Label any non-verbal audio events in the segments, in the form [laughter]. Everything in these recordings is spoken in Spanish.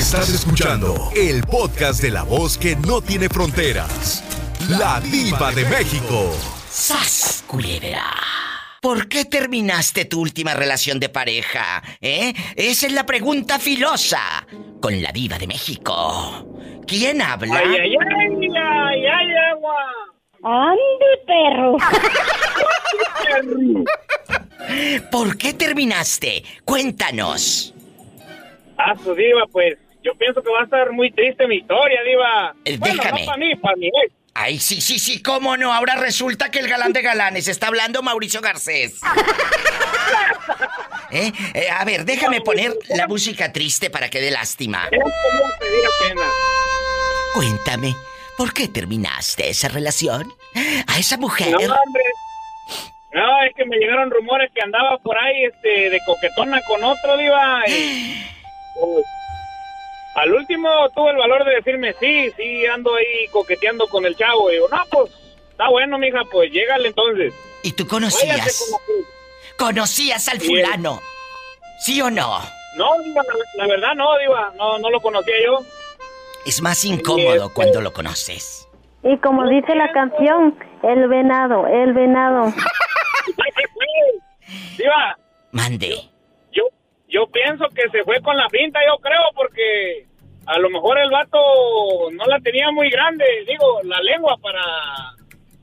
Estás escuchando el podcast de la voz que no tiene fronteras. La diva de México. ¡Sas, culebra! ¿Por qué terminaste tu última relación de pareja? ¿Eh? Esa es la pregunta filosa. Con la diva de México. ¿Quién habla? ¡Ay, ay, ay! ¡Ay, ay, agua! ¡Ande, perro! ¿Por qué terminaste? Cuéntanos. Ah, su diva, pues yo pienso que va a estar muy triste mi historia, diva. Eh, déjame. no para mí, para ex. Ay, sí, sí, sí, cómo no. Ahora resulta que el galán de galanes está hablando Mauricio Garcés. [laughs] ¿Eh? Eh, a ver, déjame poner la música triste para que dé lástima. Cuéntame, ¿por qué terminaste esa relación? A esa mujer. No, hombre. No, es que me llegaron rumores que andaba por ahí este, de coquetona con otro, diva. Y, [gasps] pues, al último tuve el valor de decirme, sí, sí, ando ahí coqueteando con el chavo. Y digo, no, pues, está bueno, mija, pues llégale entonces. ¿Y tú conocías? ¿Conocías al fulano? ¿Sí o no? No, la, la verdad no, Diva, no, no lo conocía yo. Es más incómodo cuando lo conoces. Y como dice la canción, el venado, el venado. [laughs] Diva. Mande yo pienso que se fue con la pinta, yo creo, porque a lo mejor el vato no la tenía muy grande, digo, la lengua para...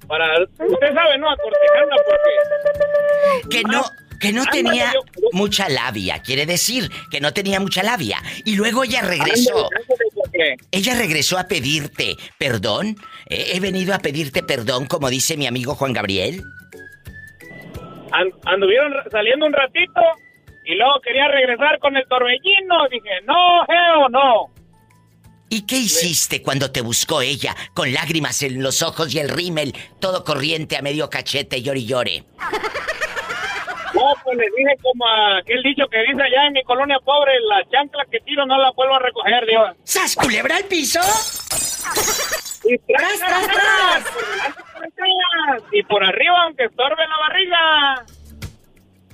Para, usted sabe, ¿no? Acortejarla porque... Que no... Que no tenía mucha labia, quiere decir que no tenía mucha labia. Y luego ella regresó. Ella regresó a pedirte perdón. He venido a pedirte perdón, como dice mi amigo Juan Gabriel. anduvieron saliendo un ratito y luego quería regresar con el torbellino. Dije, no, Geo, no. ¿Y qué hiciste cuando te buscó ella, con lágrimas en los ojos y el rímel, todo corriente a medio cachete, llore y llore? No, pues le dije como aquel dicho que dice allá en mi colonia pobre, la chancla que tiro no la vuelvo a recoger, Dios. ¿Sas culebra al piso? Y tras, tras, tras. Y por arriba, aunque estorbe la barriga.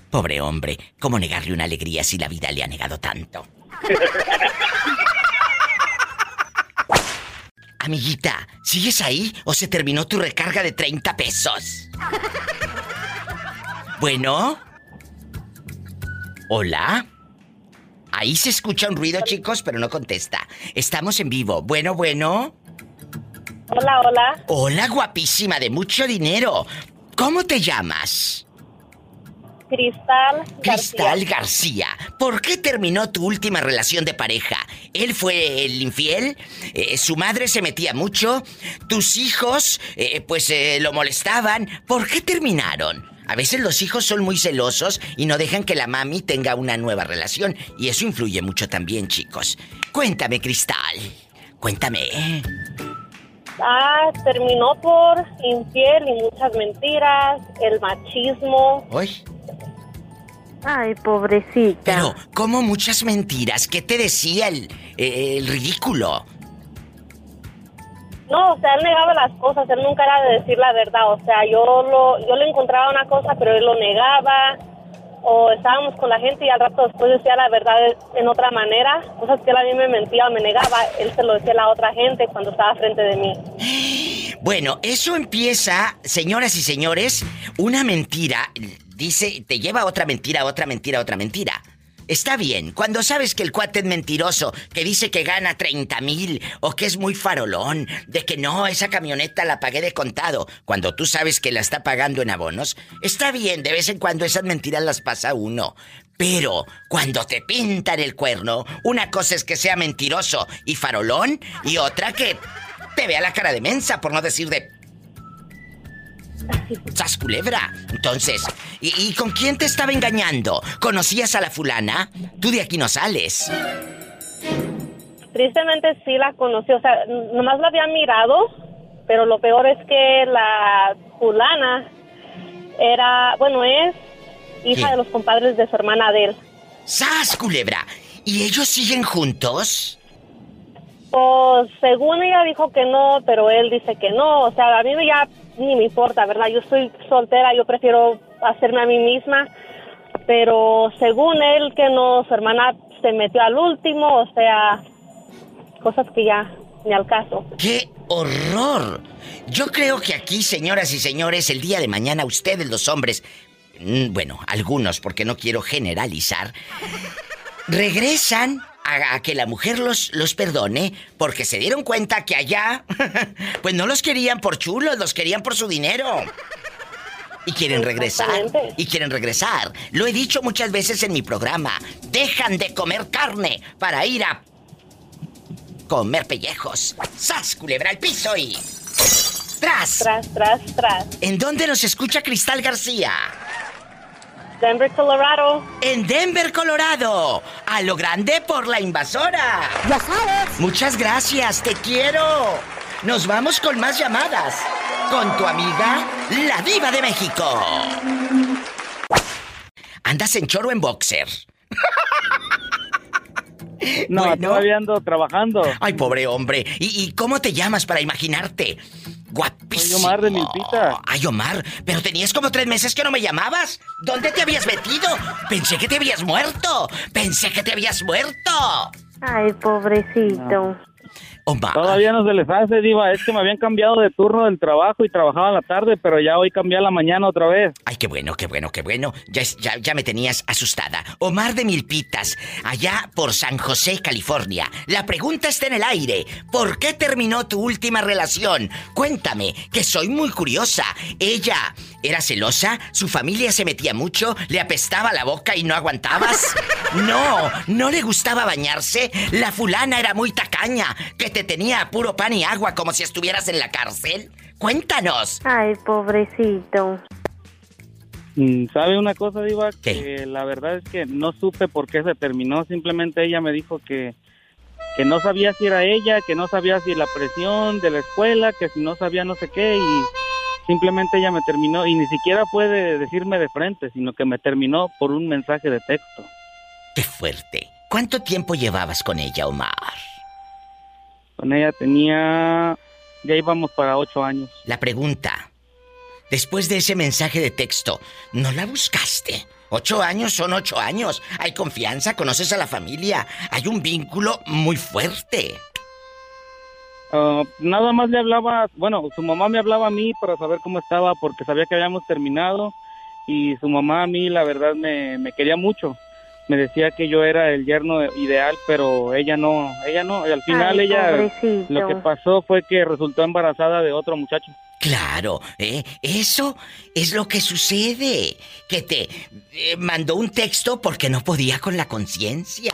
Pobre hombre, ¿cómo negarle una alegría si la vida le ha negado tanto? [laughs] Amiguita, ¿sigues ahí o se terminó tu recarga de 30 pesos? Bueno. Hola. Ahí se escucha un ruido, chicos, pero no contesta. Estamos en vivo. Bueno, bueno. Hola, hola. Hola, guapísima, de mucho dinero. ¿Cómo te llamas? Cristal García. Cristal García. ¿Por qué terminó tu última relación de pareja? ¿Él fue el infiel? Eh, ¿Su madre se metía mucho? ¿Tus hijos, eh, pues, eh, lo molestaban? ¿Por qué terminaron? A veces los hijos son muy celosos y no dejan que la mami tenga una nueva relación. Y eso influye mucho también, chicos. Cuéntame, Cristal. Cuéntame. Ah, terminó por infiel y muchas mentiras, el machismo. ¿Uy? Ay, pobrecita. Pero, ¿cómo muchas mentiras? ¿Qué te decía el, el ridículo? No, o sea, él negaba las cosas, él nunca era de decir la verdad, o sea, yo lo, yo le encontraba una cosa, pero él lo negaba, o estábamos con la gente y al rato después decía la verdad en otra manera, cosas que él a mí me mentía o me negaba, él se lo decía a la otra gente cuando estaba frente de mí. Bueno, eso empieza, señoras y señores, una mentira dice, te lleva otra mentira, otra mentira, otra mentira. Está bien, cuando sabes que el cuate es mentiroso, que dice que gana 30 mil o que es muy farolón, de que no, esa camioneta la pagué de contado, cuando tú sabes que la está pagando en abonos, está bien, de vez en cuando esas mentiras las pasa uno. Pero cuando te pintan el cuerno, una cosa es que sea mentiroso y farolón y otra que te vea la cara de mensa, por no decir de ¡Sas culebra! Entonces, ¿y, con quién te estaba engañando? ¿Conocías a la fulana? Tú de aquí no sales. Tristemente sí la conocí, o sea, nomás la había mirado, pero lo peor es que la fulana era, bueno, es hija de los compadres de su hermana Adel. ¡Sas, culebra! ¿Y ellos siguen juntos? Pues según ella dijo que no, pero él dice que no. O sea, a mí ya ni me importa, ¿verdad? Yo soy soltera, yo prefiero hacerme a mí misma. Pero según él que no, su hermana se metió al último, o sea, cosas que ya ni al caso. ¡Qué horror! Yo creo que aquí, señoras y señores, el día de mañana ustedes los hombres, mm, bueno, algunos, porque no quiero generalizar, regresan a, que la mujer los, los perdone porque se dieron cuenta que allá, [laughs] pues no los querían por chulos, los querían por su dinero. Y quieren regresar. Y quieren regresar. Lo he dicho muchas veces en mi programa. Dejan de comer carne para ir a comer pellejos. ¡Sas, culebra al piso y... ¡Tras! Tras, tras, tras. ¿En dónde nos escucha Cristal García? Denver, Colorado. En Denver, Colorado. A lo grande por la invasora. Ya sabes. Muchas gracias, te quiero. Nos vamos con más llamadas. Con tu amiga, la diva de México. ¿Andas en choro en boxer? No, todavía ando trabajando. Ay, pobre hombre. ¿Y, cómo te llamas para imaginarte? Guapísimo. Soy Omar de Milpita. Ay, Omar, pero tenías como tres meses que no me llamabas. ¿Dónde te habías metido? Pensé que te habías muerto. Pensé que te habías muerto. Ay, pobrecito. Todavía no se les hace, Diva. Es que me habían cambiado de turno del trabajo y trabajaba en la tarde, pero ya hoy cambié a la mañana otra vez. Ay, qué bueno, qué bueno, qué bueno. Ya, ya, ya me tenías asustada. Omar de Milpitas, allá por San José, California. La pregunta está en el aire. ¿Por qué terminó tu última relación? Cuéntame, que soy muy curiosa. Ella ¿Era celosa? ¿Su familia se metía mucho? ¿Le apestaba la boca y no aguantabas? [laughs] No, no le gustaba bañarse. La fulana era muy tacaña, que te tenía puro pan y agua como si estuvieras en la cárcel. Cuéntanos. Ay, pobrecito. Mm, ¿Sabe una cosa, Diva? Que la verdad es que no supe por qué se terminó. Simplemente ella me dijo que, que no sabía si era ella, que no sabía si la presión de la escuela, que si no sabía no sé qué y Simplemente ella me terminó y ni siquiera puede decirme de frente, sino que me terminó por un mensaje de texto. ¡Qué fuerte! ¿Cuánto tiempo llevabas con ella, Omar? Con ella tenía... Ya íbamos para ocho años. La pregunta. Después de ese mensaje de texto, ¿no la buscaste? Ocho años son ocho años. Hay confianza, conoces a la familia. Hay un vínculo muy fuerte. Ah, nada más le hablaba, bueno, su mamá me hablaba a mí para saber cómo estaba porque sabía que habíamos terminado y su mamá a mí la verdad me, quería mucho. Me decía que yo era el yerno ideal, pero ella no, ella no. Y al final ella lo que pasó fue que resultó embarazada de otro muchacho. Claro, ¿eh? eso es lo que sucede. Que te eh, mandó un texto porque no podía con la conciencia.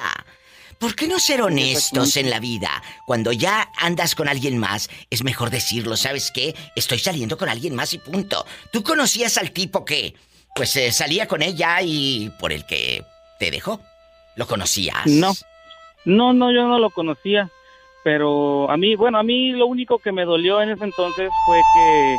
¿Por qué no ser honestos en la vida? Cuando ya andas con alguien más, es mejor decirlo, ¿sabes qué? Estoy saliendo con alguien más y punto. ¿Tú conocías al tipo que, pues, eh, salía con ella y por el que te dejó? ¿Lo conocías? No. No, no, yo no lo conocía. Pero a mí, bueno, a mí lo único que me dolió en ese entonces fue que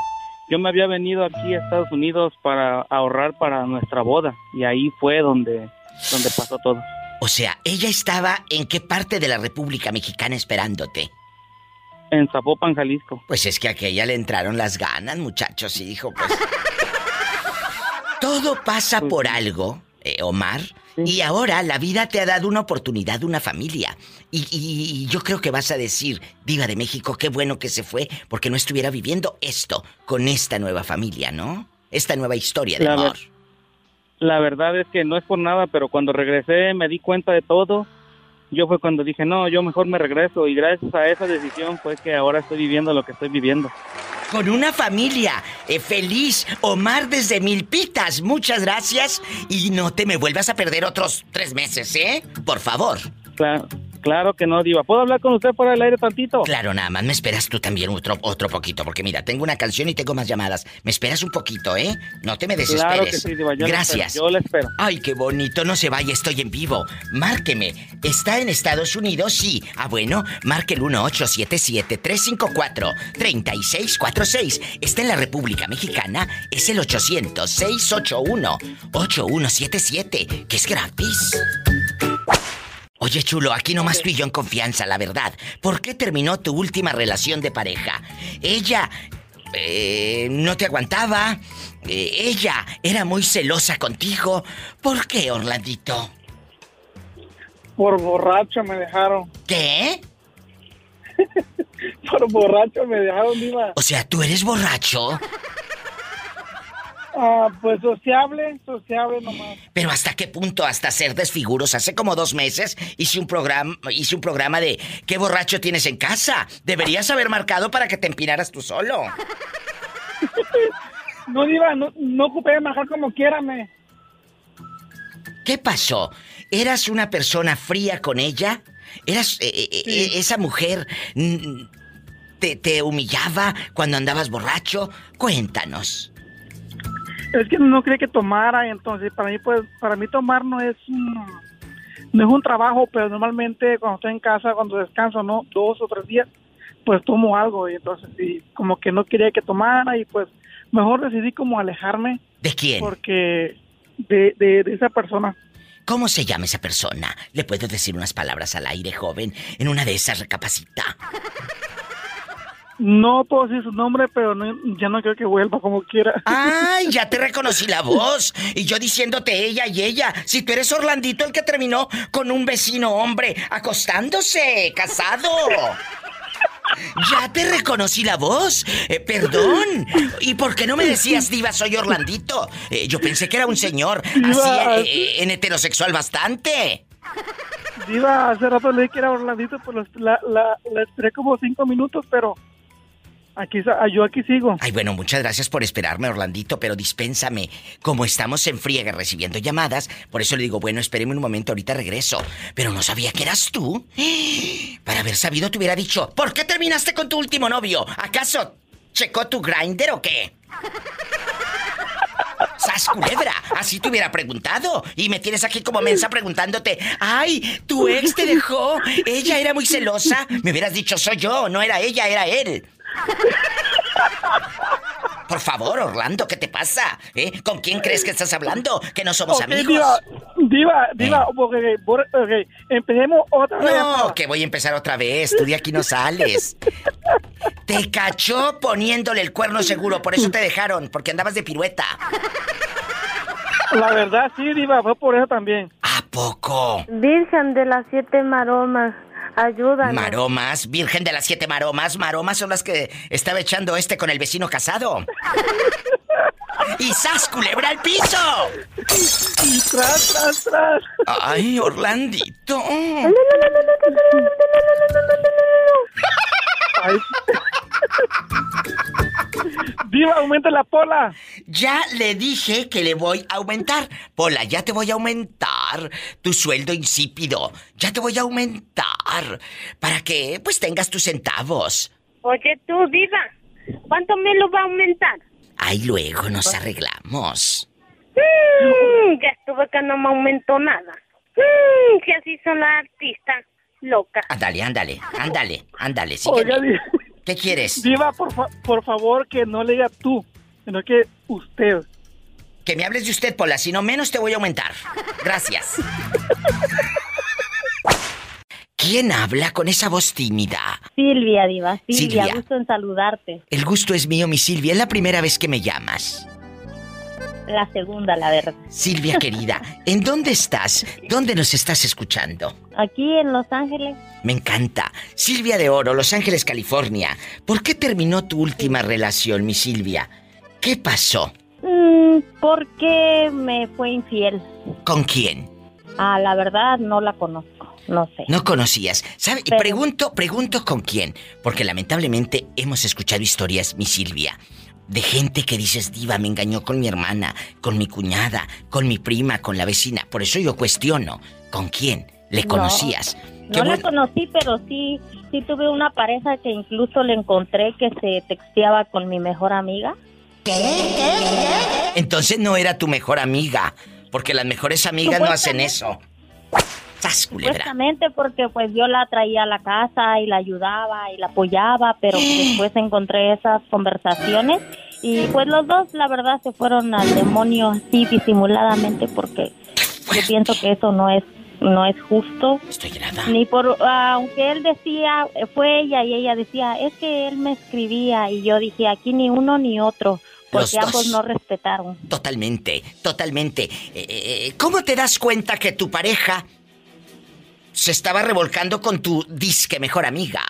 yo me había venido aquí a Estados Unidos para ahorrar para nuestra boda. Y ahí fue donde, donde pasó todo. O sea, ella estaba en qué parte de la República Mexicana esperándote. En Zapopan, Jalisco. Pues es que a aquella le entraron las ganas, muchachos, y dijo, pues. [laughs] Todo pasa pues por algo, eh, Omar. Y ahora la vida te ha dado una oportunidad, una familia. Y, yo creo que vas a decir, Diva de México, qué bueno que se fue, porque no estuviera viviendo esto con esta nueva familia, ¿no? Esta nueva historia de amor la verdad es que no es por nada, pero cuando regresé me di cuenta de todo. Yo fue cuando dije, no, yo mejor me regreso y gracias a esa decisión fue que ahora estoy viviendo lo que estoy viviendo. Con una familia eh, feliz, Omar desde Milpitas, muchas gracias y no te me vuelvas a perder otros tres meses, ¿eh? Por favor. Claro. Claro que no, Diva. ¿Puedo hablar con usted por el aire tantito? Claro, nada más. Me esperas tú también otro, otro poquito, porque mira, tengo una canción y tengo más llamadas. Me esperas un poquito, ¿eh? No te me desesperes. Claro que sí, Diva. Yo Gracias. yo le espero. Ay, qué bonito. No se vaya, estoy en vivo. Márqueme. ¿Está en Estados Unidos? Sí. Ah, bueno, marque el 1877-354-3646. Está en la República Mexicana. Es el 800-681-8177, que es gratis. Oye, chulo, aquí nomás tú y yo en confianza, la verdad. ¿Por qué terminó tu última relación de pareja? Ella eh, no te aguantaba. Eh, ella era muy celosa contigo. ¿Por qué, Orlandito? Por borracho me dejaron. ¿Qué? [laughs] Por borracho me dejaron, Diva. O sea, ¿tú eres borracho? Ah, pues sociable, sociable nomás. Pero ¿hasta qué punto? Hasta ser desfiguros. Hace como dos meses hice un programa, hice un programa de ¿qué borracho tienes en casa? Deberías haber marcado para que te empinaras tú solo. [laughs] no, Diva, no, no ocupé marcar como quiérame. ¿Qué pasó? ¿Eras una persona fría con ella? ¿Eras eh, eh, eh, esa mujer mm, te, te humillaba cuando andabas borracho? Cuéntanos. Es que no cree que tomara, entonces para mí pues para mí tomar no es un, no es un trabajo, pero normalmente cuando estoy en casa, cuando descanso, no, dos o tres días, pues tomo algo y entonces sí, como que no quería que tomara y pues mejor decidí como alejarme. ¿De quién? Porque de, de, de esa persona. ¿Cómo se llama esa persona? ¿Le puedo decir unas palabras al aire, joven? En una de esas recapacita. No puedo decir su nombre, pero ya no creo que vuelva como quiera. ¡Ay! Ya te [laughs] reconocí la voz. Y yo diciéndote ella y ella. Si tú eres Orlandito el que terminó con un vecino hombre acostándose, casado. Ya te reconocí la voz. Eh, perdón. ¿Y por qué no me decías, Diva, soy Orlandito? Eh, yo pensé que era un señor así eh, en heterosexual bastante. Diva, hace rato leí que era Orlandito, pues la, la, la esperé como cinco minutos, pero Aquí, ah, yo aquí sigo. Ay, bueno, muchas gracias por esperarme, Orlandito, pero dispénsame. Como estamos en friega recibiendo llamadas, por eso le digo, bueno, espéreme un momento, ahorita regreso. Pero no sabía que eras tú. [gasps] Para haber sabido, te hubiera dicho, ¿por qué terminaste con tu último novio? ¿Acaso checó tu grinder o qué? [laughs] ¡Sas culebra! Así te hubiera preguntado. Y me tienes aquí como mensa preguntándote, ¡ay! ¿Tu ex te dejó? ¿Ella era muy celosa? Me hubieras dicho, soy yo, no era ella, era él. Por favor, Orlando, ¿qué te pasa? ¿Eh? ¿Con quién crees que estás hablando? Que no somos amigos. Diva, diva, eh. empecemos otra vez. No, que voy a empezar otra vez. Tú de aquí no sales. Te cachó poniéndole el cuerno seguro, por eso te dejaron, porque andabas de pirueta. La verdad, sí, Diva, fue por eso también. ¿A poco? Virgen de las siete maromas. Ayúdanos. Maromas, Virgen de las Siete Maromas. Maromas son las que estaba echando este con el vecino casado. ¡Y sas, culebra al piso! ¡Y tras, tras, tras! ¡Ay, Orlandito! Ay. Diva, aumenta la pola. Ya le dije que le voy a aumentar. Pola, ya te voy a aumentar tu sueldo insípido. Ya te voy a aumentar para que pues tengas tus centavos. Oye tú, Diva, ¿cuánto me lo va a aumentar? Ay, luego nos arreglamos. Mm, ya estuve que no me aumentó nada. Mm, que así son las artistas locas. Ándale, ándale, ándale, ándale, ¿Qué quieres? Diva, por, por favor, que no le diga tú, sino que usted. Que me hables de usted, Pola, si no menos te voy a aumentar. Gracias. ¿Quién habla con esa voz tímida? Silvia, Diva. Silvia, Silvia, gusto en saludarte. El gusto es mío, mi Silvia. Es la primera vez que me llamas. La segunda, la verdad. Silvia [laughs] querida, ¿en dónde estás? ¿Dónde nos estás escuchando? Aquí en Los Ángeles. Me encanta. Silvia de Oro, Los Ángeles, California. ¿Por qué terminó tu última relación, mi Silvia? ¿Qué pasó? Mm, porque me fue infiel. ¿Con quién? Ah, la verdad no la conozco. No sé. No conocías. ¿Sabe? Pregunto, pregunto con quién. Porque lamentablemente hemos escuchado historias, mi Silvia, de gente que dices, diva, me engañó con mi hermana, con mi cuñada, con mi prima, con la vecina. Por eso yo cuestiono, ¿con quién? ¿Le conocías? No, la conocí, pero sí, sí tuve una pareja que incluso le encontré que se texteaba con mi mejor amiga. ¿Qué? ¿Qué? Entonces no era tu mejor amiga, porque las mejores amigas no hacen eso. Supuestamente porque pues yo la traía a la casa y la ayudaba y la apoyaba, pero [gasps] después encontré esas conversaciones y pues los dos la verdad se fueron al demonio así disimuladamente porque yo pienso que eso no es no es justo. Estoy Ni por aunque él decía fue ella y ella decía, "Es que él me escribía" y yo dije, "Aquí ni uno ni otro." Porque ambos no respetaron. Totalmente, totalmente. Eh, eh, eh, ¿Cómo te das cuenta que tu pareja se estaba revolcando con tu disque mejor amiga.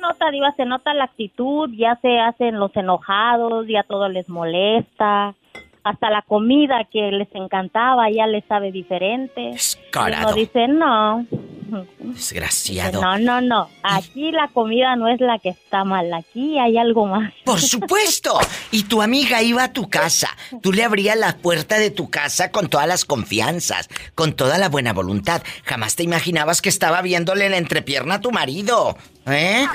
Nota, Diva, se nota la actitud, ya se hacen los enojados, ya todo les molesta. Hasta la comida que les encantaba ya les sabe diferente. Descarado. Uno dice, no. Desgraciado. No, no, no. Aquí la comida no es la que está mal. Aquí hay algo más. Por supuesto. Y tu amiga iba a tu casa. Tú le abrías la puerta de tu casa con todas las confianzas, con toda la buena voluntad. Jamás te imaginabas que estaba viéndole la entrepierna a tu marido. ¿Eh?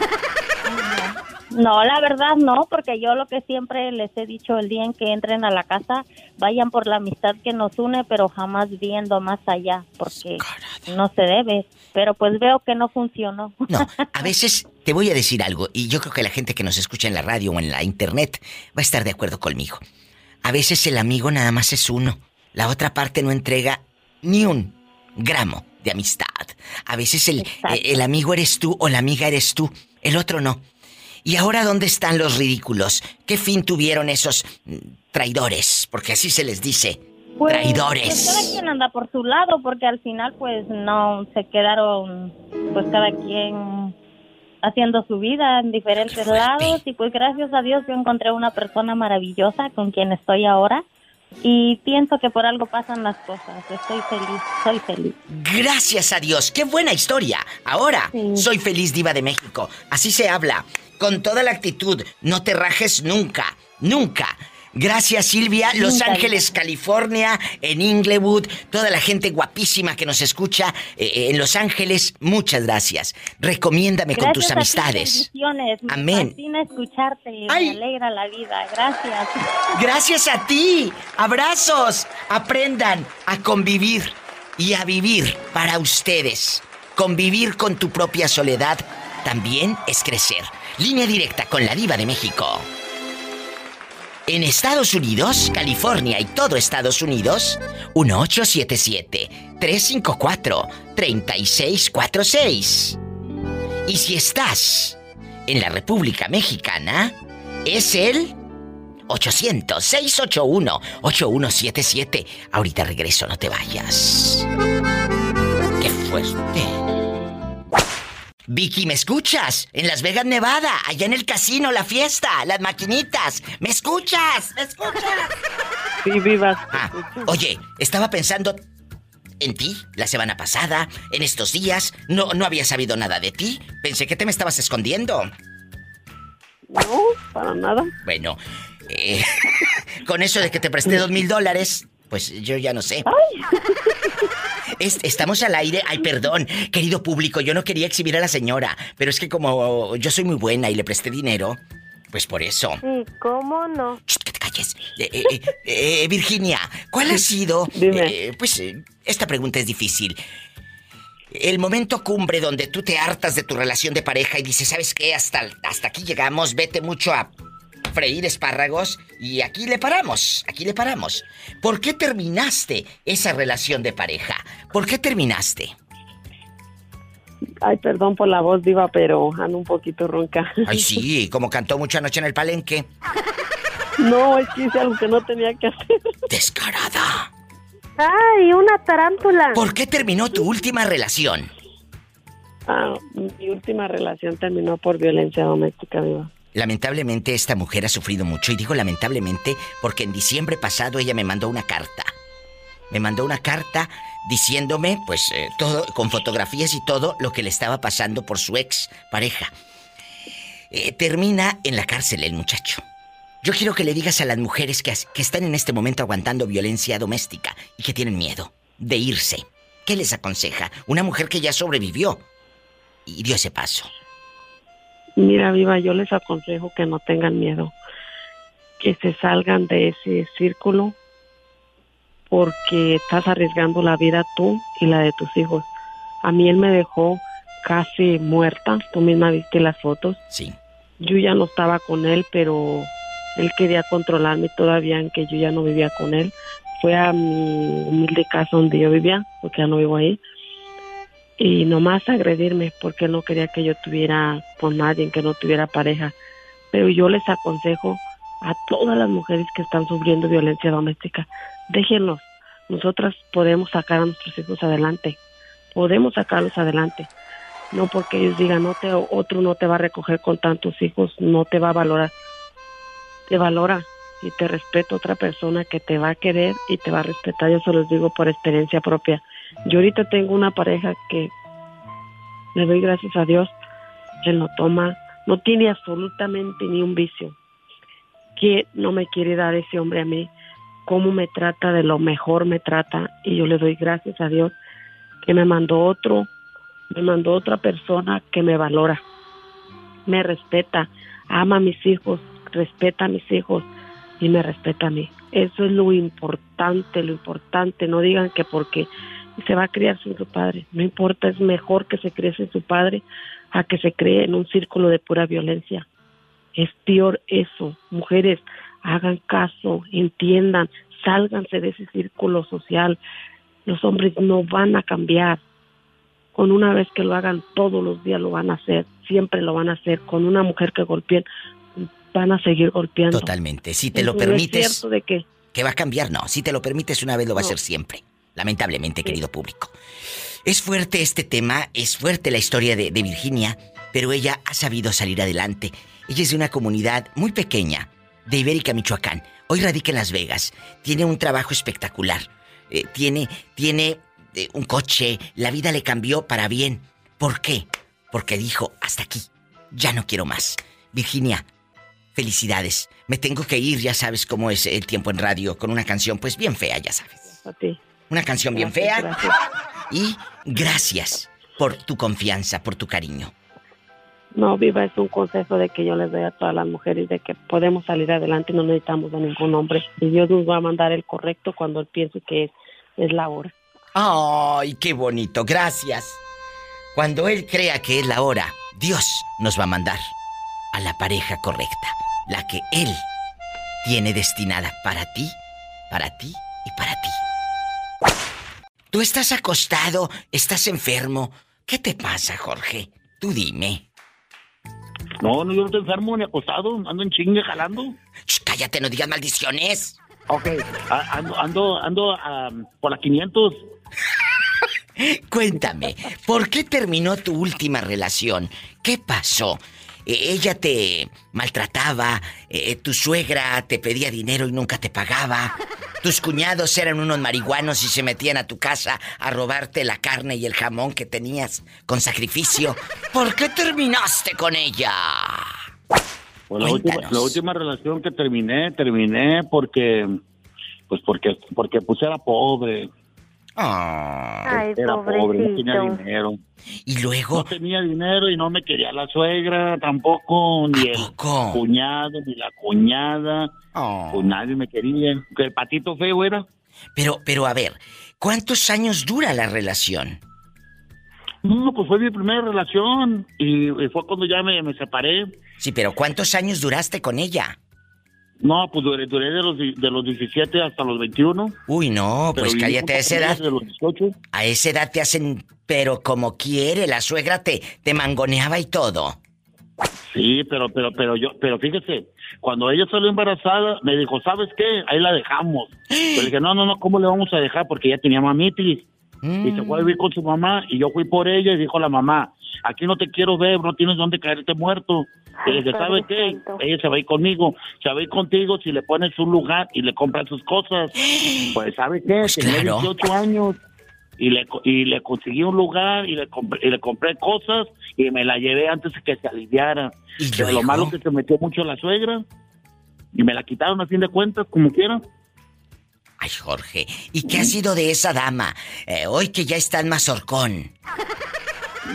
No, la verdad no, porque yo lo que siempre les he dicho el día en que entren a la casa, vayan por la amistad que nos une, pero jamás viendo más allá, porque no se debe. Pero pues veo que no funcionó. No, [laughs] a veces te voy a decir algo, y yo creo que la gente que nos escucha en la radio o en la internet va a estar de acuerdo conmigo. A veces el amigo nada más es uno, la otra parte no entrega ni un gramo de amistad. A veces el, el amigo eres tú o la amiga eres tú, el otro no. ¿Y ahora dónde están los ridículos? ¿Qué fin tuvieron esos mm, traidores? Porque así se les dice. Pues, traidores. Pues cada quien anda por su lado, porque al final pues no se quedaron, pues cada quien haciendo su vida en diferentes lados y pues gracias a Dios yo encontré una persona maravillosa con quien estoy ahora y pienso que por algo pasan las cosas. Estoy feliz, soy feliz. Gracias a Dios, qué buena historia. Ahora soy feliz diva de México. Así se habla con toda la actitud. No te rajes nunca, nunca. Gracias Silvia, Los Ángeles, California, en Inglewood, toda la gente guapísima que nos escucha eh, eh, en Los Ángeles, muchas gracias. Recomiéndame con tus amistades. Amén. Escucharte, me alegra la vida. Gracias. Gracias a ti. Abrazos. Aprendan a convivir y a vivir para ustedes. Convivir con tu propia soledad también es crecer. Línea directa con la diva de México. En Estados Unidos, California y todo Estados Unidos, 1877-354-3646. Y si estás en la República Mexicana, es el 800-681-8177. Ahorita regreso, no te vayas. ¡Qué fuerte! Vicky, ¿me escuchas? En Las Vegas, Nevada, allá en el casino, la fiesta, las maquinitas. ¿Me escuchas? ¿Me escuchas? Sí, vivas. Ah, oye, estaba pensando en ti la semana pasada, en estos días. No, no había sabido nada de ti. Pensé que te me estabas escondiendo. No, para nada. Bueno, eh, [laughs] con eso de que te presté dos mil dólares, pues yo ya no sé. [laughs] estamos al aire. Ay, perdón, querido público, yo no quería exhibir a la señora, pero es que como yo soy muy buena y le presté dinero, pues por eso. Sí, ¿cómo no? que te calles. Eh, eh, eh, Virginia, ¿cuál ha sido? [laughs] pues esta pregunta es difícil. El momento cumbre donde tú te hartas de tu relación de pareja y dices, ¿sabes qué? Hasta, hasta aquí llegamos, vete mucho a freír espárragos y aquí le paramos, aquí le paramos. ¿Por qué terminaste esa relación de pareja? ¿Por qué terminaste? Ay, perdón por la voz, diva, pero ando un poquito ronca. Ay, sí, como cantó mucha noche en el palenque. [laughs] No, es que hice algo que no tenía que hacer. Descarada. Ay, una tarántula. ¿Por qué terminó tu última relación? Ah, mi última relación terminó por violencia doméstica, diva. Lamentablemente esta mujer ha sufrido mucho y digo lamentablemente porque en diciembre pasado ella me mandó una carta. Me mandó una carta diciéndome, pues, eh, todo, con fotografías y todo lo que le estaba pasando por su ex pareja. Eh, termina en la cárcel el muchacho. Yo quiero que le digas a las mujeres que, que están en este momento aguantando violencia doméstica y que tienen miedo de irse. ¿Qué les aconseja? Una mujer que ya sobrevivió y dio ese paso. Mira, Viva, yo les aconsejo que no tengan miedo, que se salgan de ese círculo porque estás arriesgando la vida tú y la de tus hijos. A mí él me dejó casi muerta, tú misma viste las fotos. Sí. Yo ya no estaba con él, pero él quería controlarme todavía en que yo ya no vivía con él. Fue a mi humilde casa donde yo vivía, porque ya no vivo ahí y nomás agredirme porque no quería que yo tuviera con nadie, que no tuviera pareja. Pero yo les aconsejo a todas las mujeres que están sufriendo violencia doméstica, déjenlos. Nosotras podemos sacar a nuestros hijos adelante, podemos sacarlos adelante. No porque ellos digan, no te, otro no te va a recoger con tantos hijos, no te va a valorar. Te valora y te respeta otra persona que te va a querer y te va a respetar. Yo se los digo por experiencia propia. Yo ahorita tengo una pareja que le doy gracias a Dios, él no toma, no tiene absolutamente ni un vicio. Que no me quiere dar ese hombre a mí, cómo me trata, de lo mejor me trata, y yo le doy gracias a Dios que me mandó otro, me mandó otra persona que me valora, me respeta, ama a mis hijos, respeta a mis hijos y me respeta a mí. Eso es lo importante, lo importante. No digan que porque se va a criar sin su padre. No importa, es mejor que se críe sin su padre a que se cree en un círculo de pura violencia. Es peor eso. Mujeres, hagan caso, entiendan, sálganse de ese círculo social. Los hombres no van a cambiar. Con una vez que lo hagan todos los días lo van a hacer, siempre lo van a hacer. Con una mujer que golpeen, van a seguir golpeando. Totalmente. Si te lo permites. es cierto de que. Que va a cambiar, no. Si te lo permites una vez lo va a hacer siempre. Lamentablemente, querido público. Es fuerte este tema, es fuerte la historia de, de Virginia, pero ella ha sabido salir adelante. Ella es de una comunidad muy pequeña, de Ibérica, Michoacán. Hoy radica en Las Vegas. Tiene un trabajo espectacular. Eh, tiene, tiene eh, un coche. La vida le cambió para bien. ¿Por qué? Porque dijo, hasta aquí. Ya no quiero más. Virginia, felicidades. Me tengo que ir, ya sabes cómo es el tiempo en radio, con una canción pues bien fea, ya sabes. Una canción bien fea. Y gracias por tu confianza, por tu cariño. No, Viva, es un consejo de que yo les doy a todas las mujeres de que podemos salir adelante y no necesitamos de ningún hombre. Y Dios nos va a mandar el correcto cuando él piense que es, es la hora. ¡Ay, qué bonito! Gracias. Cuando él crea que es la hora, Dios nos va a mandar a la pareja correcta, la que él tiene destinada para ti, para ti y para ti. Tú estás acostado, estás enfermo. ¿Qué te pasa, Jorge? Tú dime. No, no, yo no estoy enfermo ni acostado. Ando en chingue jalando. cállate, no digas maldiciones. Ok, ando, ando, ando por las 500. [laughs] Cuéntame, ¿por qué terminó tu última relación? ¿Qué pasó? E, ella te maltrataba, e, tu suegra te pedía dinero y nunca te pagaba, tus cuñados eran unos marihuanos y se metían a tu casa a robarte la carne y el jamón que tenías con sacrificio. ¿Por qué terminaste con ella? Pues la, última, relación que terminé, terminé porque, pues porque, porque pues era pobre. Ah. era pobre, no tenía dinero. Y luego. No tenía dinero y no me quería la suegra tampoco, ni el cuñado, ni la cuñada. Oh. Pues nadie me quería. El patito feo era. Pero, pero a ver, ¿cuántos años dura la relación? No, pues fue mi primera relación y, fue cuando ya me, me, separé. Sí, pero ¿cuántos años duraste con ella? No, pues duré, de, los, de los 17 hasta los 21. Uy, no, pues cállate a esa edad. A esa edad te hacen, pero como quiere, la suegra te, te mangoneaba y todo. Sí, pero, pero, pero yo, pero fíjese, cuando ella salió embarazada, me dijo, ¿sabes qué? Ahí la dejamos. [gasps] le dije, no, no, no, ¿cómo le vamos a dejar? Porque ella tenía mamitis. Y se fue a vivir con su mamá y yo fui por ella y dijo la mamá, aquí no te quiero ver, no tienes dónde caerte muerto. Y le dije, ¿sabe qué? Ella se va a ir conmigo, se va a ir contigo si le pones un lugar y le compras sus cosas. [gasps] Pues, ¿sabe qué? Pues Tenía 18 años y le, y le conseguí un lugar y le, compré, y le compré cosas y me la llevé antes de que se aliviara. Pero lo malo que se metió mucho la suegra y me la quitaron a fin de cuentas, como quiera. Ay, Jorge, ¿y qué ha sido de esa dama? Eh, hoy que ya está en Mazorcón.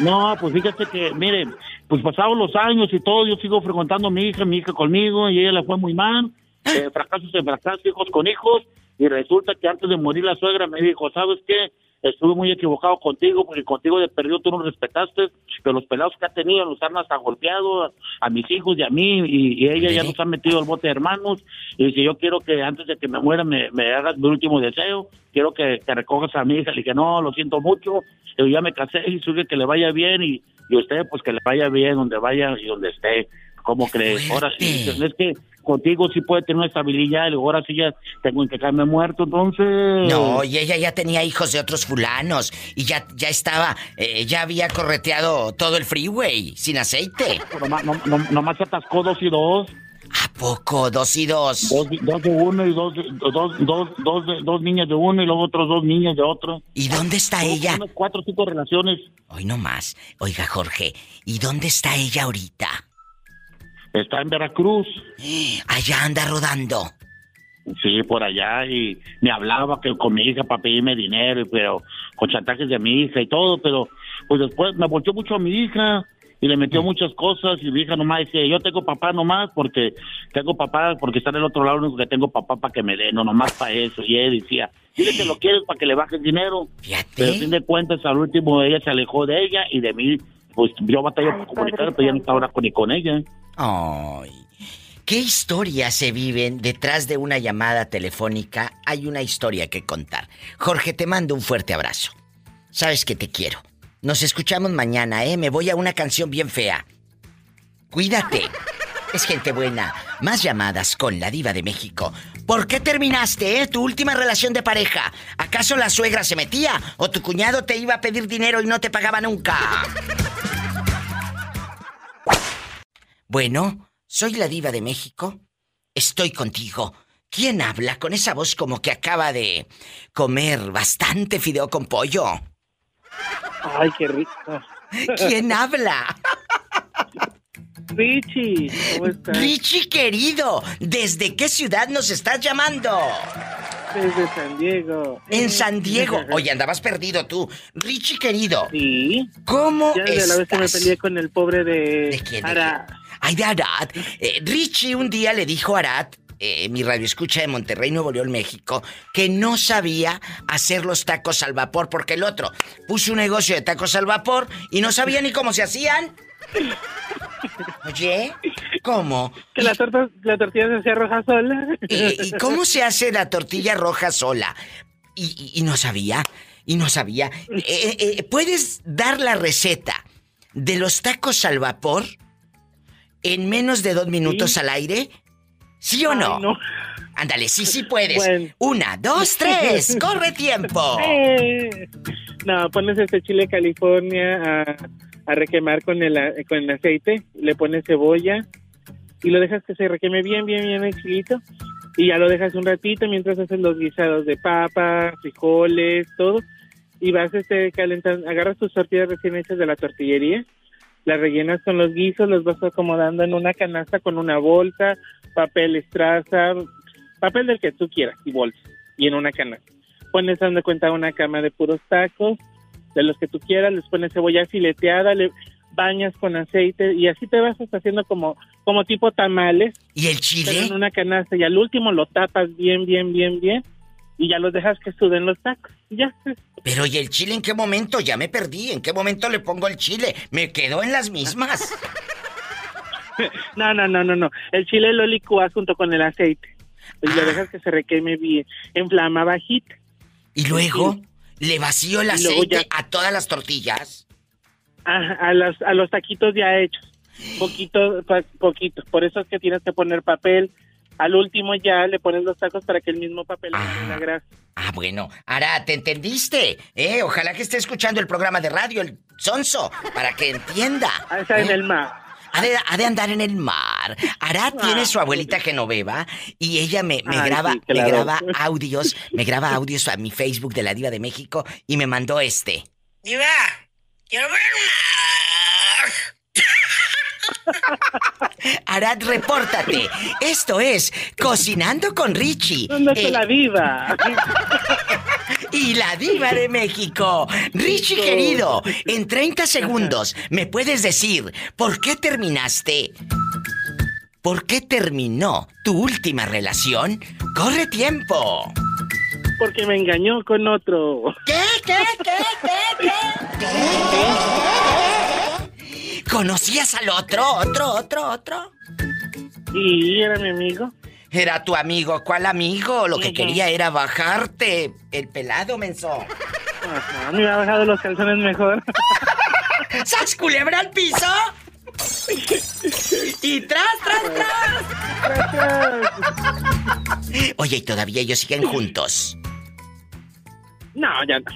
No, pues fíjate que, miren, pues pasados los años y todo, yo sigo frecuentando a mi hija, mi hija conmigo, y ella le fue muy mal. Eh, fracasos en fracasos, hijos con hijos, y resulta que antes de morir la suegra me dijo, ¿sabes qué? Estuve muy equivocado contigo porque contigo de perdido tú no respetaste, pero los pelados que ha tenido los han hasta golpeado a, mis hijos y a mí y, ella ya nos ha metido al bote de hermanos y dice yo quiero que antes de que me muera me, hagas mi último deseo, quiero que, te recojas a mi hija, le dije no, lo siento mucho, yo ya me casé y sube que le vaya bien y, y usted pues que le vaya bien donde vaya y donde esté, ¿cómo crees? Ahora, es que contigo sí puede tener una estabilidad, y ahora sí ya tengo que quedarme muerto, entonces... No, y ella ya tenía hijos de otros fulanos, y ya, ya estaba, eh, ya había correteado todo el freeway, sin aceite. Nomás, no, no, nomás se atascó dos y dos. ¿A poco? ¿Dos y dos? Dos, dos de uno y dos, dos, dos, dos, dos niñas de uno y luego otros dos niñas de otro. ¿Y dónde está ella? Unas cuatro o cinco relaciones. Hoy no más. Oiga, Jorge, ¿y dónde está ella ahorita? Está en Veracruz. [gasps] Allá anda rodando. Sí, por allá y me hablaba que con mi hija para pedirme dinero, pero con chantajes de mi hija y todo, pero pues después me volteó mucho a mi hija y le metió muchas cosas y mi hija nomás decía, yo tengo papá nomás porque tengo papá porque está en el otro lado, único que tengo papá para que me dé, no nomás para eso. Y él decía, dile que lo quieres para que le bajes dinero. Pero a fin de cuentas, al último ella se alejó de ella y de mí, pues yo batallé por comunicar, pero ya no está ahora con, ni con ella. Ay. ¿Qué historias se viven detrás de una llamada telefónica? Hay una historia que contar. Jorge, te mando un fuerte abrazo. Sabes que te quiero. Nos escuchamos mañana, ¿eh? Me voy a una canción bien fea. Cuídate. Es gente buena. Más llamadas con la diva de México. ¿Por qué terminaste, eh? Tu última relación de pareja. ¿Acaso la suegra se metía? ¿O tu cuñado te iba a pedir dinero y no te pagaba nunca? Bueno, soy la diva de México. Estoy contigo. ¿Quién habla con esa voz como que acaba de comer bastante fideo con pollo? Ay, qué rico. ¿Quién habla? Richie, ¿cómo estás? Richie querido, ¿desde qué ciudad nos estás llamando? Desde San Diego. En San Diego. Oye, andabas perdido tú. Richie querido. Sí. ¿Cómo Ya desde la vez que me estás? peleé con el pobre de... ¿De quién? ¿De Ara. Ay, de Arad. Eh, Richie un día le dijo a Arad, eh, mi radio escucha de Monterrey, Nuevo León, México, que no sabía hacer los tacos al vapor porque el otro puso un negocio de tacos al vapor y no sabía ni cómo se hacían. Oye, ¿cómo? Que la, torta, la tortilla se hacía roja sola. ¿Y, y cómo se hace la tortilla roja sola? Y, y- y no sabía, y no sabía. Eh, eh, eh, ¿Puedes dar la receta de los tacos al vapor en menos de dos minutos al aire? ¿Sí o no? Ay, no. Ándale, sí, sí puedes. Bueno. Una, dos, tres, [laughs] corre tiempo. Eh. No, pones este chile California a, a requemar con el, con el aceite, le pones cebolla y lo dejas que se requeme bien, bien, bien el chilito y ya lo dejas un ratito mientras haces los guisados de papa, frijoles, todo y vas este calentando, agarras tus tortillas recién hechas de la tortillería, las rellenas con los guisos, los vas acomodando en una canasta con una bolsa, papel estraza, papel del que tú quieras y bolsa y en una canasta pones dando cuenta una cama de puros tacos, de los que tú quieras, les pones cebolla fileteada, le bañas con aceite y así te vas hasta haciendo como, como tipo tamales. ¿Y el pero chile? en una canasta y al último lo tapas bien, bien, bien, bien y ya los dejas que suden los tacos. Pero ¿y el chile en qué momento? Ya me perdí. ¿En qué momento le pongo el chile? Me quedó en las mismas. [laughs] No, no, no, no, no. El chile lo licúas junto con el aceite. Y Ah. lo dejas que se requeme bien en flama bajita. Y luego le vacío el aceite ya- a todas las tortillas. a, a los, a los taquitos ya hechos. Poquito, pa- poquito. Por eso es que tienes que poner papel. Al último ya le pones los tacos para que el mismo papel la grasa. Ah, bueno. Ahora, ¿te entendiste? ¿Eh? Ojalá que esté escuchando el programa de radio, el Sonso, para que entienda. Ah, está en ¿eh? el mar. Ha de, ha de andar en el mar. Arad tiene su abuelita Genoveva y ella me, me Ay, graba, sí, claro. me graba [laughs] audios, me graba audios a mi Facebook de la Diva de México y me mandó este. Diva, quiero ver Arad, repórtate. Esto es Cocinando con Richie. ¿Dónde está Eh, la diva? [laughs] y la diva de México. Richie querido, en 30 segundos, ¿me puedes decir por qué terminaste? ¿Por qué terminó tu última relación? ¡Corre tiempo! Porque me engañó con otro. ¿Qué? ¿Qué? ¿Qué? ¿Qué? ¿Qué? [laughs] ¿Conocías al otro? ¿Otro? ¿Otro? ¿Otro? Y era mi amigo. Era tu amigo. ¿Cuál amigo? Lo que quería era bajarte el pelado, menso. Ajá, me había bajado los calzones mejor. [laughs] ¿Sas culebra al piso? y tras, tras, tras. Oye, ¿y todavía ellos siguen juntos? No, ya no.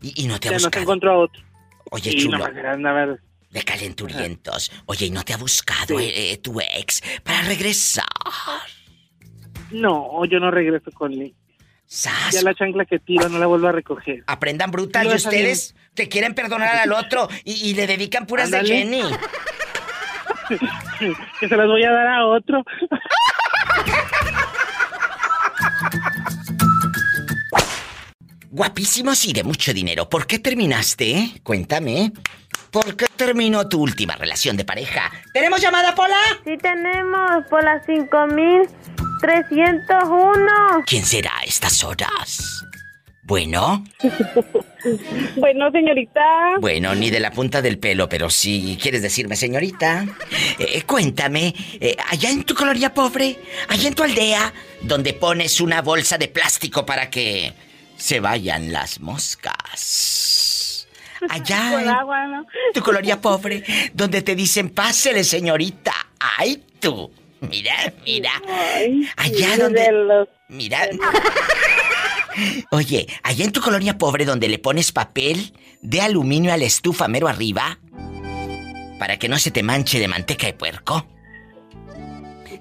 ¿Y, y no te ha Ya no se buscado? encontró otro. Oye, Sí, chulo. no, una- De calenturientos. Oye, ¿y no te ha buscado eh, eh, tu ex para regresar? No, yo no regreso con él. ¡Sas! Ya la chancla que tiro no la vuelvo a recoger. Aprendan brutas No, y ustedes que quieren perdonar al otro y, y le dedican puras de. Jenny. [laughs] que se las voy a dar a otro. Guapísimos y de mucho dinero. ¿Por qué terminaste? Cuéntame. ¿Por qué terminó tu última relación de pareja? ¿Tenemos llamada, Pola? Sí tenemos por las 5301. ¿Quién será a estas horas? Bueno, [laughs] Bueno, señorita. bueno, ni de la punta del pelo, pero si quieres decirme, señorita. Eh, cuéntame, eh, allá en tu colonia pobre, allá en tu aldea, donde pones una bolsa de plástico para que se vayan las moscas. [laughs] Allá Con en agua, ¿no? tu colonia pobre, donde te dicen, pásele, señorita. ¡Ay, tú! Mira, mira. Allá donde... Mira. [laughs] Oye, allá en tu colonia pobre donde le pones papel de aluminio a la estufa mero arriba, para que no se te manche de manteca de puerco.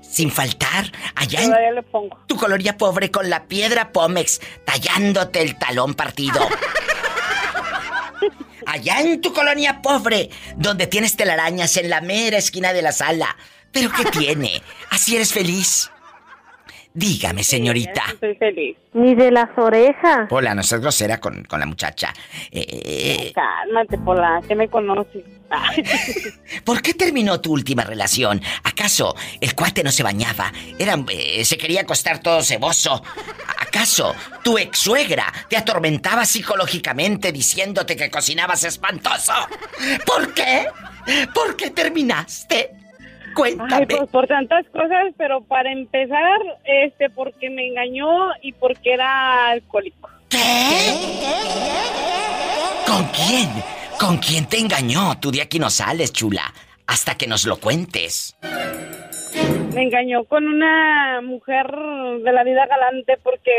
Sin faltar, allá en Todavía le pongo. tu colonia pobre con la piedra Pómex tallándote el talón partido. [laughs] Allá en tu colonia pobre, donde tienes telarañas en la mera esquina de la sala. ¿Pero qué [laughs] tiene? ¿Así eres feliz? Dígame, señorita. Estoy feliz. Ni de las orejas. Hola, no seas grosera con, con la muchacha. Eh, Cálmate, Pola, que me conoces. [laughs] ¿Por qué terminó tu última relación? ¿Acaso el cuate no se bañaba? Era, eh, se quería acostar todo ceboso. ¿Acaso tu ex suegra te atormentaba psicológicamente diciéndote que cocinabas espantoso? ¿Por qué? ¿Por qué terminaste? Cuéntame. Ay, pues por tantas cosas, pero para empezar, este, porque me engañó y porque era alcohólico. ¿Con quién? ¿Con quién te engañó? Tú de aquí no sales, chula. Hasta que nos lo cuentes. Me engañó con una mujer de la vida galante porque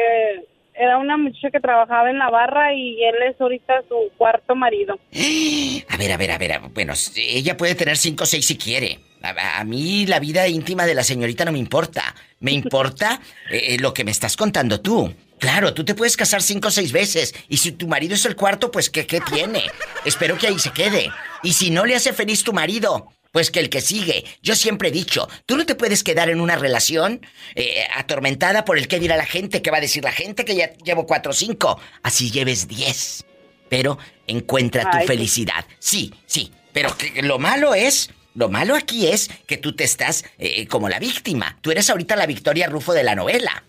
era una muchacha que trabajaba en la barra y él es ahorita su cuarto marido. [gasps] A ver, a ver, a ver. Bueno, ella puede tener cinco o seis si quiere. A, mí la vida íntima de la señorita no me importa. Me importa eh, lo que me estás contando tú. Claro, tú te puedes casar cinco o seis veces. Y si tu marido es el cuarto, pues ¿qué, qué tiene? Espero que ahí se quede. Y si no le hace feliz tu marido, pues que el que sigue. Yo siempre he dicho, tú no te puedes quedar en una relación eh, atormentada por el qué dirá la gente, qué va a decir la gente, que ya llevo cuatro o cinco. Así lleves diez. Pero encuentra tu Ay, felicidad. Sí, sí. Pero que lo malo es, lo malo aquí es que tú te estás eh, como la víctima. Tú eres ahorita la Victoria Rufo de la novela.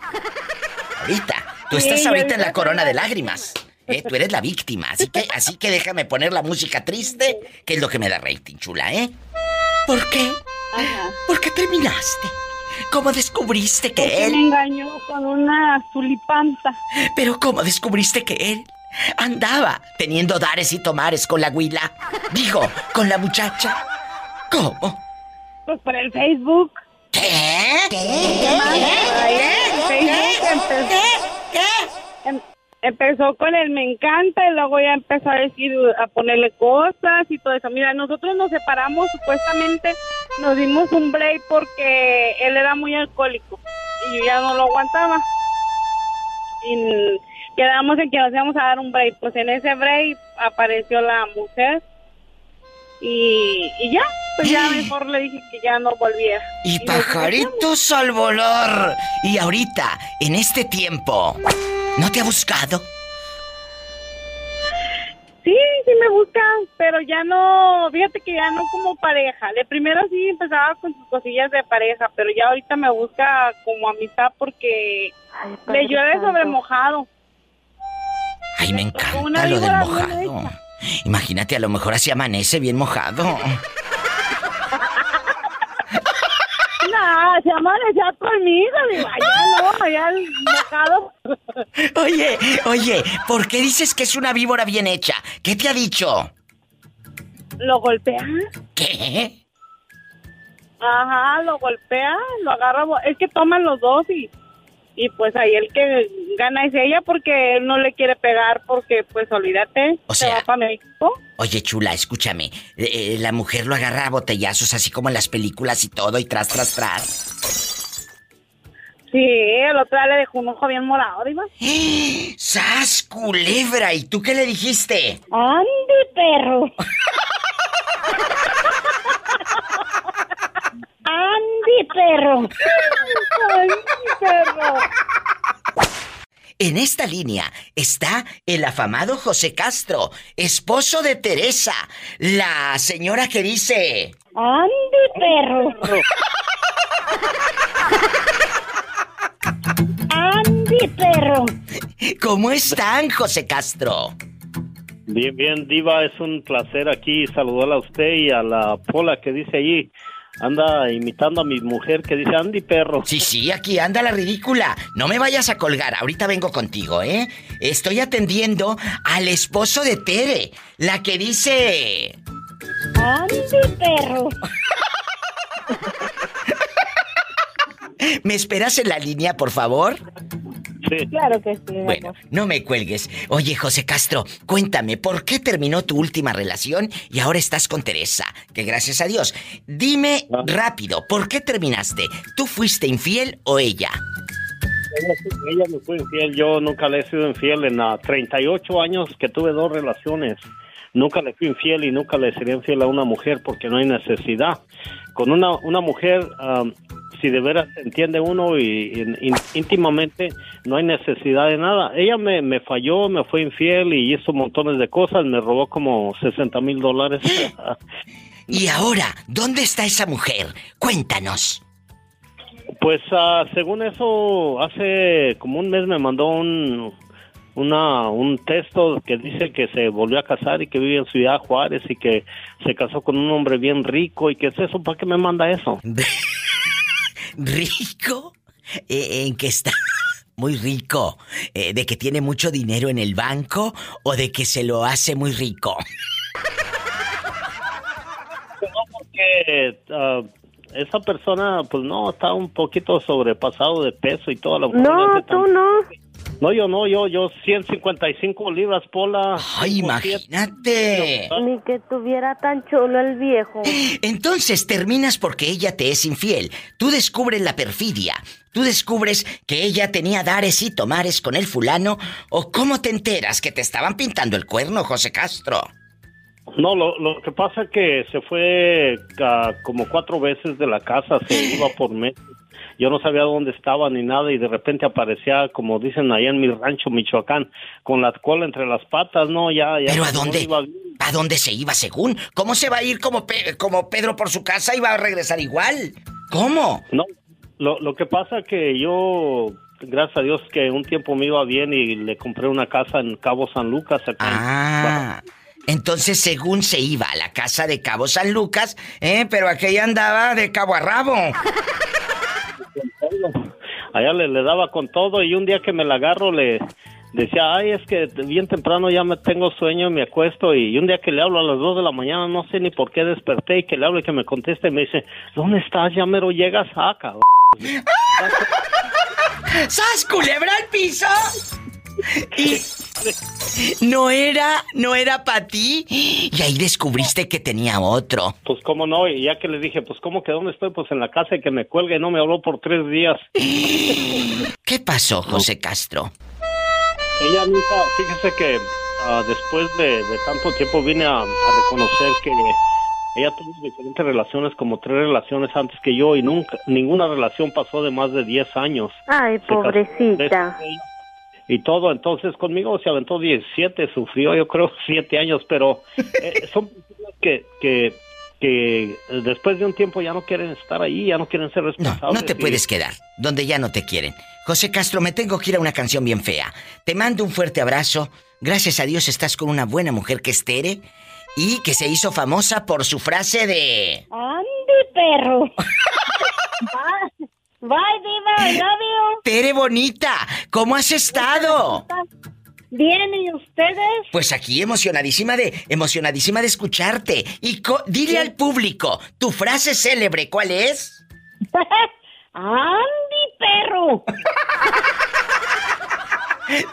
Ahorita. Tú estás ahorita en la corona de lágrimas. Eh, tú eres la víctima. Así que, así que déjame poner la música triste, que es lo que me da rating, chula, ¿eh? ¿Por qué? Ajá. ¿Por qué terminaste? ¿Cómo descubriste que Porque me él... engañó con una zulipanta. Pero ¿cómo descubriste que él andaba teniendo dares y tomares con la huila? Digo, con la muchacha. ¿Cómo? Pues por el Facebook. ¿Qué? Ahí en Facebook empezó, em- empezó con el me encanta y luego ya empezó a decir, a ponerle cosas y todo eso. Mira, nosotros nos separamos supuestamente, nos dimos un break porque él era muy alcohólico y yo ya no lo aguantaba. Y quedamos en que nos íbamos a dar un break. Pues en ese break apareció la mujer y, y ya, pues ya [gasps] mejor le dije que ya no volviera. Y pajaritos al volar. Y ahorita, en este tiempo, ¿no te ha buscado? Sí, sí me busca, pero ya no, fíjate que ya no como pareja. De primero sí empezaba con sus cosillas de pareja, pero ya ahorita me busca como amistad porque le llueve sobre mojado. Ay, me una encanta lo del mojado. Imagínate, a lo mejor así amanece bien mojado. No, se amanecía conmigo, digo, allá no, allá el mojado. [laughs] Oye, oye, ¿por qué dices que es una víbora bien hecha? ¿Qué te ha dicho? ¿Lo golpea? ¿Qué? Ajá, lo golpea, lo agarra. Es que toman los dos y, y pues ahí el que gana es ella porque él no le quiere pegar porque pues olvídate, O se sea- va para México. Oye, chula, escúchame. Eh, eh, la mujer lo agarra a botellazos así como en las películas y todo, y tras, tras, tras. Sí, el otro día le dejó un ojo bien morado, diva. [gasps] ¡Sas, culebra! ¿Y tú qué le dijiste? ¡Ande, perro! [laughs] ¡Ande, perro! ¡Ande, [laughs] perro! En esta línea está el afamado José Castro, esposo de Teresa, la señora que dice... ¡Ande, perro! ¡Ande, perro! ¿Cómo están, José Castro? Bien, bien, Diva, es un placer aquí saludarla a usted y a la Pola que dice allí. Anda imitando a mi mujer que dice Andy Perro. Sí, sí, aquí anda la ridícula. No me vayas a colgar, ahorita vengo contigo, ¿eh? Estoy atendiendo al esposo de Tere, la que dice... ¡Ande, perro! ¿Me esperas en la línea, por favor? Sí. Claro que sí. Bueno, amor. no me cuelgues. Oye, José Castro, cuéntame, ¿por qué terminó tu última relación y ahora estás con Teresa? Que gracias a Dios. Dime rápido, ¿por qué terminaste? ¿Tú fuiste infiel o ella? Ella, me fue infiel, yo nunca le he sido infiel en ah, 38 años que tuve dos relaciones. Nunca le fui infiel y nunca le sería infiel a una mujer porque no hay necesidad. Con una, una mujer, am, si de veras entiende uno y, y- íntimamente, no hay necesidad de nada. Ella me, me falló, me fue infiel y hizo montones de cosas, me robó como 60 mil dólares. [gasps] Y ahora, ¿dónde está esa mujer? Cuéntanos. Pues ah, según eso, hace como un mes me mandó un, una, un texto que dice que se volvió a casar y que vive en Ciudad Juárez y que se casó con un hombre bien rico y que es eso, ¿para qué me manda eso? [laughs] ¿Rico? Eh, ¿En qué está? [laughs] Muy rico. Eh, ¿De que tiene mucho dinero en el banco o de que se lo hace muy rico? Que ah, esa persona, pues no, está un poquito sobrepasado de peso y toda la No, tú no. No, yo no, yo, yo 155 libras, Pola. ¡Ay, imagínate! Ni que tuviera tan chulo el viejo. Entonces terminas porque ella te es infiel. Tú descubres la perfidia. Tú descubres que ella tenía dares y tomares con el fulano. ¿O cómo te enteras que te estaban pintando el cuerno, José Castro? No, lo, lo que pasa es que se fue ah, como cuatro veces de la casa, se [gasps] iba por meses. Yo no sabía dónde estaba ni nada y de repente aparecía, como dicen allá en mi rancho, Michoacán, con la cola entre las patas, ¿no? Ya, ya. ¿Pero a no dónde? iba. ¿A dónde se iba según? ¿Cómo se va a ir como, Pe- como Pedro por su casa y va a regresar igual? ¿Cómo? No, lo, lo que pasa que yo, gracias a Dios, que un tiempo me iba bien y le compré una casa en Cabo San Lucas. Acá en- Ah, entonces según se iba a la casa de Cabo San Lucas, ¿eh? Pero aquella andaba de cabo a rabo. Allá le, le daba con todo y un día que me la agarro le decía, ay, es que bien temprano ya me tengo sueño y me acuesto y un día que le hablo a las 2 de la mañana, no sé ni por qué desperté y que le hablo y que me conteste, me dice, ¿dónde estás? Ya mero llegas acá. [laughs] ¡Sas, culebra al piso! [laughs] Y no era, no era para ti. Y ahí descubriste que tenía otro. Pues cómo no, y ya que le dije, pues cómo que dónde estoy, pues en la casa y que me cuelgue y no me habló por tres días. ¿Qué pasó, José Castro? Ella nunca, fíjese que ah, después de, de tanto tiempo vine a, a reconocer que ella tuvo diferentes relaciones, como tres relaciones antes que yo y nunca, ninguna relación pasó de más de 10 años. Ay, pobrecita. Y todo, entonces conmigo se aventó 17, sufrió yo creo [laughs] 7 años, pero eh, [laughs] son personas que, que, que después de un tiempo ya no quieren estar ahí, ya no quieren ser responsables. No te y- puedes quedar donde ya no te quieren. José Castro, me tengo que ir a una canción bien fea. Te mando un fuerte abrazo. Gracias a Dios estás con una buena mujer que es Tere y que se hizo famosa por su frase de... ¡Ande, perro! [laughs] Bye, diva, I love you. [laughs] Tere bonita, ¿cómo has estado? Bien, ¿y ustedes? Pues aquí emocionadísima de emocionadísima de escucharte. Y co- dile al público, tu frase célebre, ¿cuál es? [laughs] ¡Andy, perro! [laughs]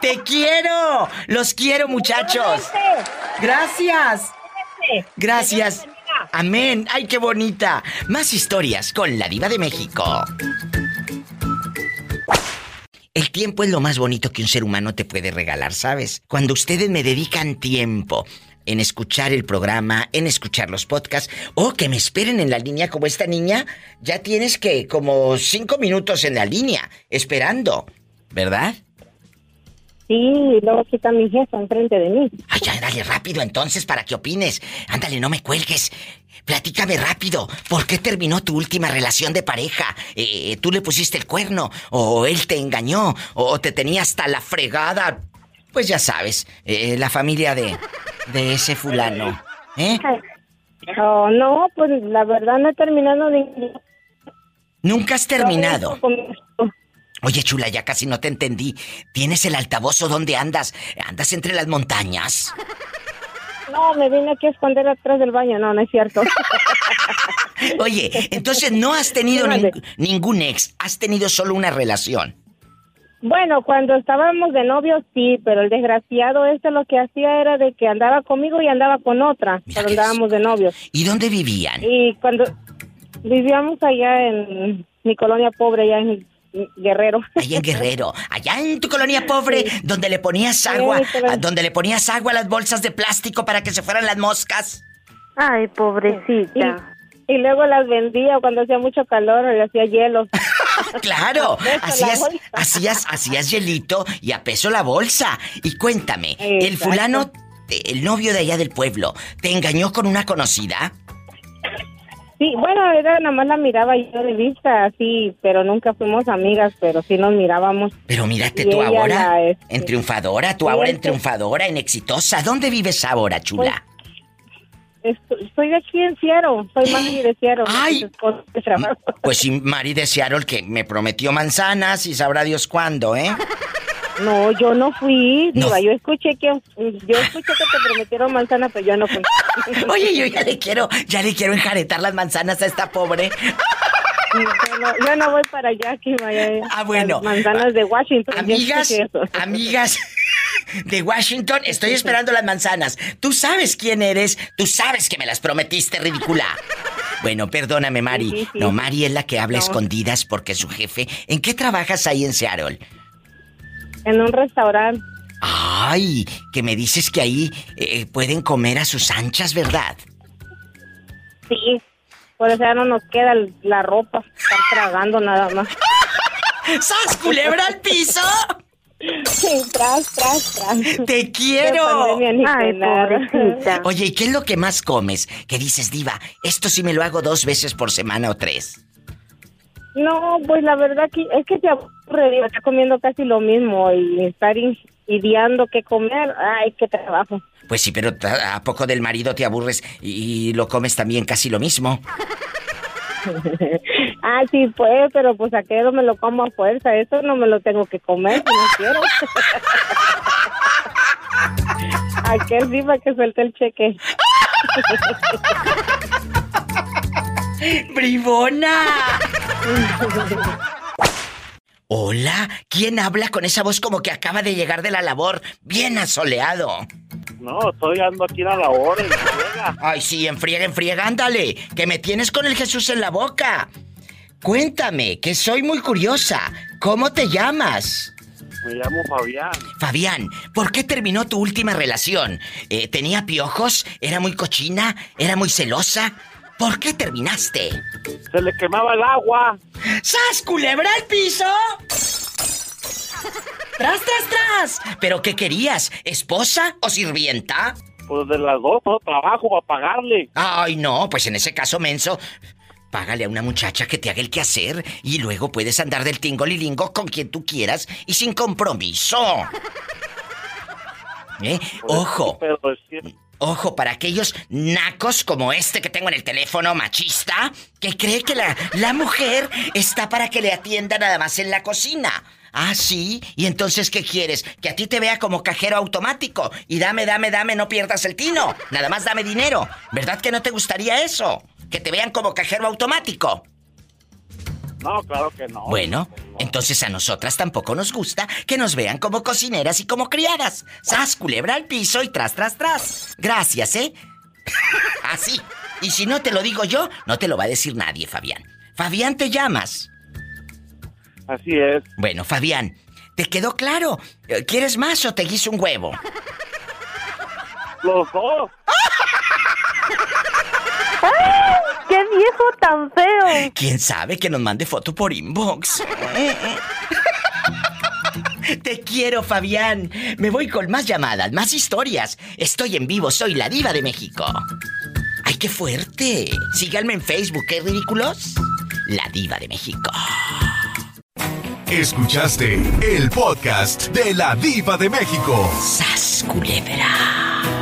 ¡Te quiero! ¡Los quiero, muchachos! Gracias. Gracias. Amén. ¡Ay, qué bonita! Más historias con la diva de México. Tiempo es lo más bonito que un ser humano te puede regalar, ¿sabes? Cuando ustedes me dedican tiempo en escuchar el programa, en escuchar los podcasts, o que me esperen en la línea como esta niña, ya tienes que como cinco minutos en la línea, esperando, ¿verdad? Sí, luego aquí está mi jefa enfrente de mí. Ay, ya, dale rápido entonces para que opines. Ándale, no me cuelgues. Platícame rápido. ¿Por qué terminó tu última relación de pareja? Eh, ¿Tú le pusiste el cuerno? ¿O él te engañó? ¿O te tenía hasta la fregada? Pues ya sabes, eh, la familia de, de ese fulano. ¿Eh? Oh, no, pues la verdad no he terminado ningún... Nunca has terminado. Oye, chula, ya casi no te entendí. ¿Tienes el altavoz o dónde andas? ¿Andas entre las montañas? No, me vine aquí a esconder atrás del baño. No, no es cierto. [laughs] Oye, entonces no has tenido ning- ningún ex, has tenido solo una relación. Bueno, cuando estábamos de novios sí, pero el desgraciado este lo que hacía era de que andaba conmigo y andaba con otra, cuando andábamos de novios. ¿Y dónde vivían? Y cuando vivíamos allá en mi colonia pobre, allá en Guerrero. Allá en Guerrero, allá en tu colonia pobre, donde le ponías agua, Sí, pero- a- donde le ponías agua a las bolsas de plástico para que se fueran las moscas. Ay, pobrecita. Y, y luego las vendía cuando hacía mucho calor, le hacía hielo. [laughs] Claro, hacías, hacías, hacías hielito y a peso la bolsa. Y cuéntame, ¿el fulano, el novio de allá del pueblo, te engañó con una conocida? Sí, bueno, era nada más la miraba yo de vista, así, pero nunca fuimos amigas, pero sí nos mirábamos. Pero mírate Y tú ahora, la, este, en triunfadora, tú ahora en este- triunfadora, en exitosa. ¿Dónde vives ahora, chula? Estoy, estoy de aquí en Ciaro, soy mami de Ciaro. Ay. Pues sí, Mari de Seattle que me prometió manzanas y sabrá Dios cuándo, ¿eh? [laughs] No, yo no fui, diva, yo escuché que yo escuché que te prometieron manzana, pero yo no fui. [laughs] Oye, yo ya le quiero, ya le quiero enjaretar las manzanas a esta pobre. [laughs] Yo no, yo no voy para allá, que vaya. Ah, bueno. Las manzanas de Washington. Amigas, [laughs] amigas de Washington, estoy esperando las manzanas. Tú sabes quién eres, tú sabes que me las prometiste, ridícula. Bueno, perdóname, Mari. Sí, sí, sí. No, Mari es la que habla No. escondidas porque su jefe. ¿En qué trabajas ahí en Seattle? En un restaurante. Ay, que me dices que ahí eh, pueden comer a sus anchas, ¿verdad? Sí, por eso ya no nos queda la ropa, estar tragando nada más. [laughs] ¡Sas, culebra al piso! Sí, tras, tras, tras. ¡Te quiero! Ay. Oye, ¿y qué es lo que más comes? Que dices, diva, esto sí me lo hago dos veces por semana o tres. No, pues la verdad que es que te aburre, digo, está comiendo casi lo mismo y estar ideando qué comer, ay, qué trabajo. Pues sí, pero ¿a poco del marido te aburres y, y lo comes también casi lo mismo? [laughs] ah, sí, pues, pero pues aquello me lo como a fuerza, eso no me lo tengo que comer si no quiero. Aquel sí para que suelte el cheque. [laughs] ¡Bribona! Hola, ¿quién habla con esa voz como que acaba de llegar de la labor? Bien asoleado. No, estoy ando aquí a la y llega. Ay, sí, enfriega, enfriega, ándale, que me tienes con el Jesús en la boca. Cuéntame, que soy muy curiosa. ¿Cómo te llamas? Me llamo Fabián. Fabián, ¿por qué terminó tu última relación? Eh, ¿Tenía piojos? ¿Era muy cochina? ¿Era muy celosa? ¿Por qué terminaste? Se le quemaba el agua. ¡Sas, culebra al piso! ¡Tras, tras, tras! ¿Pero qué querías? ¿Esposa o sirvienta? Pues de las dos, no trabajo para pagarle. Ay, no, pues en ese caso, menso. Págale a una muchacha que te haga el quehacer y luego puedes andar del tingolilingo con quien tú quieras y sin compromiso. [laughs] ¿Eh? Ojo. Ojo, para aquellos nacos como este que tengo en el teléfono, machista, que cree que la, la mujer está para que le atienda nada más en la cocina. Ah, sí. ¿Y entonces qué quieres? Que a ti te vea como cajero automático. Y dame, dame, dame, no pierdas el tino. Nada más dame dinero. ¿Verdad que no te gustaría eso? Que te vean como cajero automático. No, claro que no. Bueno, entonces a nosotras tampoco nos gusta que nos vean como cocineras y como criadas. Sas, culebra al piso y tras, tras, tras. Gracias, ¿eh? [laughs] Así. Y si no te lo digo yo, no te lo va a decir nadie, Fabián. Fabián, te llamas. Así es. Bueno, Fabián, ¿te quedó claro? Eh, ¿Quieres más o te guiso un huevo? Los dos. [laughs] ¡Ay, ¡Qué viejo tan feo! ¿Quién sabe que nos mande foto por inbox? Te quiero, Fabián. Me voy con más llamadas, más historias. Estoy en vivo, soy la diva de México. ¡Ay, qué fuerte! Síganme en Facebook, ¿qué ridículos? La diva de México. Escuchaste el podcast de la diva de México. ¡Sas, culebra!